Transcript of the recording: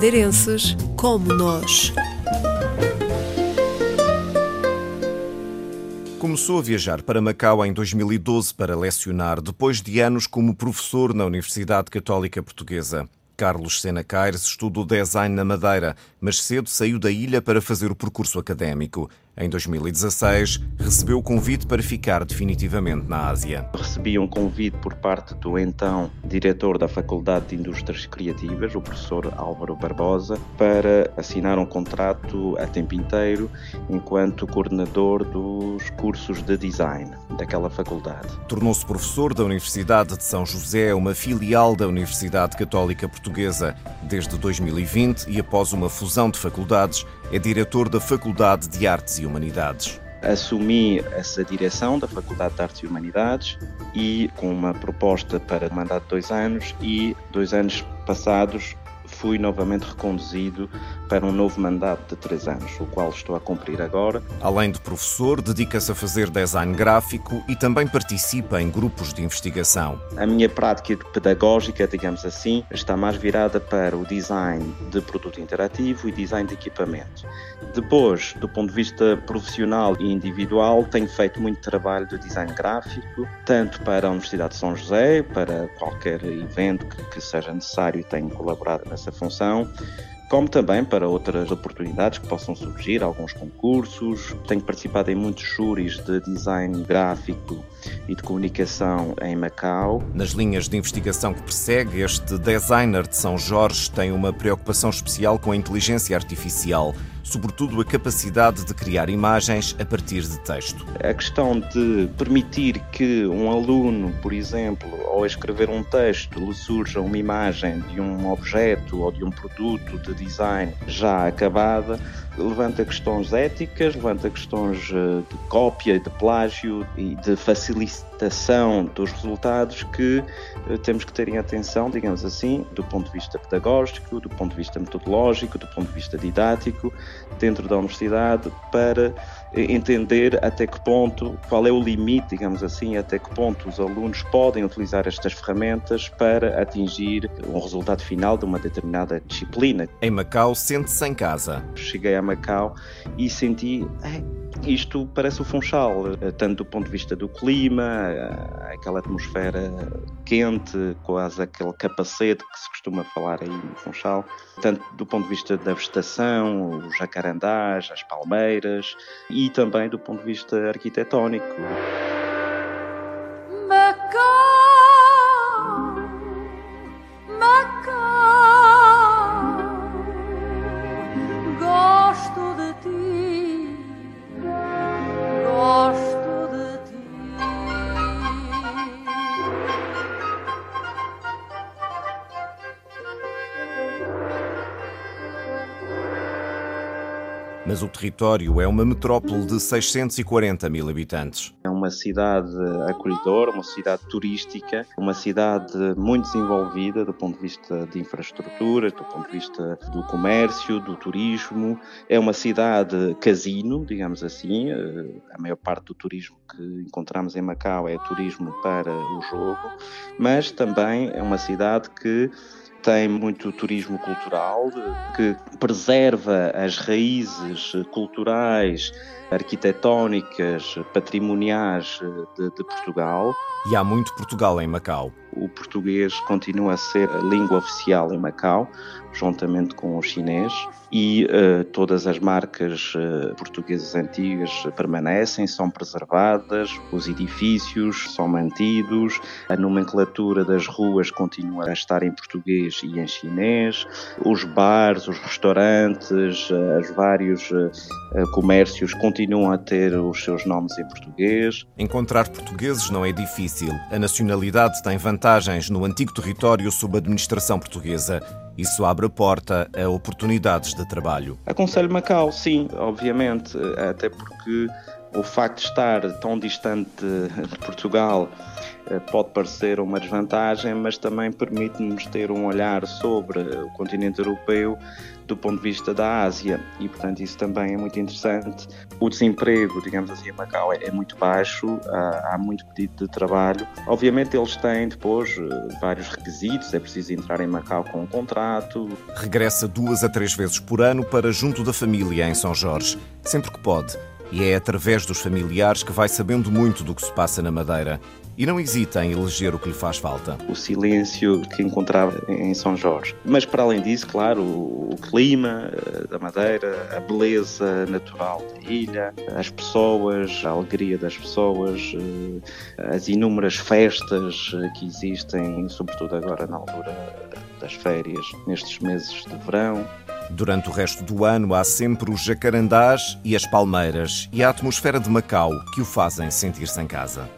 madeirenses como nós. Começou a viajar para Macau em 2012 para lecionar, depois de anos como professor na Universidade Católica Portuguesa. Carlos Sena Caires estudou design na Madeira, mas cedo saiu da ilha para fazer o percurso académico. Em 2016, recebeu o convite para ficar definitivamente na Ásia. Recebi um convite por parte do então diretor da Faculdade de Indústrias Criativas, o professor Álvaro Barbosa, para assinar um contrato a tempo inteiro enquanto coordenador dos cursos de design daquela faculdade. Tornou-se professor da Universidade de São José, uma filial da Universidade Católica Portuguesa, desde 2020 e após uma fusão de faculdades, é diretor da Faculdade de Artes e Humanidades. Assumi essa direção da Faculdade de Artes e Humanidades e com uma proposta para mandato de dois anos e dois anos passados fui novamente reconduzido para um novo mandato de três anos, o qual estou a cumprir agora. Além de professor, dedica-se a fazer design gráfico e também participa em grupos de investigação. A minha prática pedagógica, digamos assim, está mais virada para o design de produto interativo e design de equipamento. Depois, do ponto de vista profissional e individual, tenho feito muito trabalho de design gráfico, tanto para a Universidade de São José, para qualquer evento que, que seja necessário, tenho colaborado nessa essa função, como também para outras oportunidades que possam surgir, alguns concursos. Tenho participado em muitos júris de design gráfico e de comunicação em Macau. Nas linhas de investigação que persegue, este designer de São Jorge tem uma preocupação especial com a inteligência artificial sobretudo a capacidade de criar imagens a partir de texto. A questão de permitir que um aluno, por exemplo, ao escrever um texto, lhe surja uma imagem de um objeto ou de um produto de design já acabada, levanta questões éticas, levanta questões eh, de cópia, de plágio e de facilitação dos resultados que eh, temos que ter em atenção, digamos assim, do ponto de vista pedagógico, do ponto de vista metodológico, do ponto de vista didático, dentro da universidade, para eh, entender até que ponto, qual é o limite, digamos assim, até que ponto os alunos podem utilizar estas ferramentas para atingir um resultado final de uma determinada disciplina. Em Macau, sente-se em casa. Cheguei a Macau e senti. Isto parece o Funchal, eh, tanto do ponto de vista do clima, eh, aquela atmosfera quente, quase aquele capacete que se costuma falar aí no Funchal, tanto do ponto de vista da vegetação, os jacarandás, as palmeiras e também do ponto de vista arquitetónico. Mas o território é uma metrópole de 640 mil habitantes. É uma cidade acolhedora, uma cidade turística, uma cidade muito desenvolvida do ponto de vista de infraestrutura, do ponto de vista do comércio, do turismo. É uma cidade casino, digamos assim. Eh, a maior parte do turismo que encontramos em Macau é turismo para o jogo, mas também é uma cidade que tem muito turismo cultural, que preserva as raízes culturais, arquitetónicas, patrimoniais de, de, Portugal. E há muito Portugal em Macau. O português continua a ser a língua oficial em Macau, juntamente com o chinês, e uh, todas as marcas uh, portuguesas antigas permanecem, são preservadas, os edifícios são mantidos, a nomenclatura das ruas continua a estar em português e em chinês, os bares, os restaurantes, uh, os vários comércios continuam a ter os seus nomes em português. Encontrar portugueses não é difícil. A nacionalidade tem vantagens no antigo território sob administração portuguesa. Isso abre a porta a oportunidades de trabalho. Aconselho Macau, sim, obviamente, até porque O facto de estar tão distante de Portugal eh, pode parecer uma desvantagem, mas também permite-nos ter um olhar sobre o continente europeu do ponto de vista da Ásia e, portanto, isso também é muito interessante. O desemprego, digamos assim, em Macau é, muito baixo, há, muito pedido de trabalho. Obviamente, eles têm depois eh, vários requisitos, é preciso entrar em Macau com um contrato. Regressa duas a três vezes por ano para junto da família em São Jorge, sempre que pode. E é através dos familiares que vai sabendo muito do que se passa na Madeira e não hesita em eleger o que lhe faz falta. O silêncio que encontrava em São Jorge. Mas para além disso, claro, o clima eh, da Madeira, a beleza natural da ilha, as pessoas, a alegria das pessoas, eh, as inúmeras festas eh, que existem, sobretudo agora na altura das férias, nestes meses de verão. Durante o resto do ano há sempre os jacarandás e as palmeiras e a atmosfera de Macau que o fazem sentir-se em casa.